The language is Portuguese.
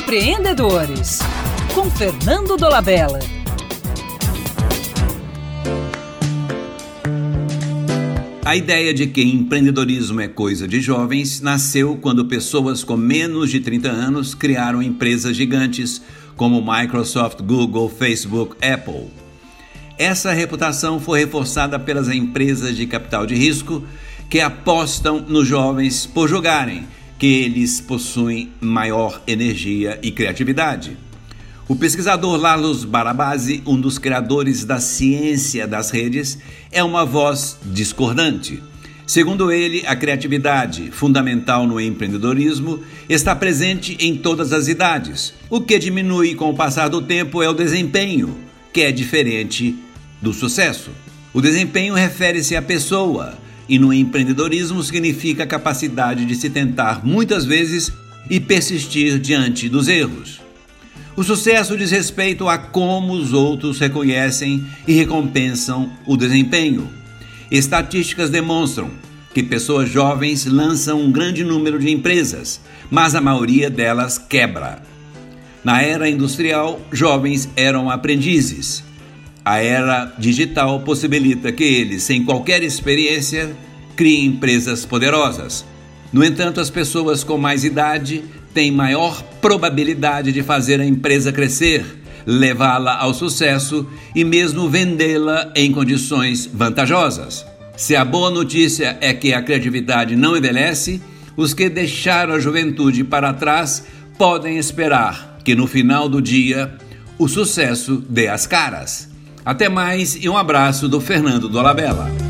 Empreendedores, com Fernando Dolabella. A ideia de que empreendedorismo é coisa de jovens nasceu quando pessoas com menos de 30 anos criaram empresas gigantes como Microsoft, Google, Facebook, Apple. Essa reputação foi reforçada pelas empresas de capital de risco que apostam nos jovens por julgarem que eles possuem maior energia e criatividade. O pesquisador Larlos Barabasi, um dos criadores da ciência das redes, é uma voz discordante. Segundo ele, a criatividade, fundamental no empreendedorismo, está presente em todas as idades. O que diminui com o passar do tempo é o desempenho, que é diferente do sucesso. O desempenho refere-se à pessoa, e no empreendedorismo significa a capacidade de se tentar muitas vezes e persistir diante dos erros. O sucesso diz respeito a como os outros reconhecem e recompensam o desempenho. Estatísticas demonstram que pessoas jovens lançam um grande número de empresas, mas a maioria delas quebra. Na era industrial, jovens eram aprendizes. A era digital possibilita que eles, sem qualquer experiência, criem empresas poderosas. No entanto, as pessoas com mais idade tem maior probabilidade de fazer a empresa crescer, levá-la ao sucesso e mesmo vendê-la em condições vantajosas. Se a boa notícia é que a criatividade não envelhece, os que deixaram a juventude para trás podem esperar que no final do dia o sucesso dê as caras. Até mais e um abraço do Fernando Dolabella.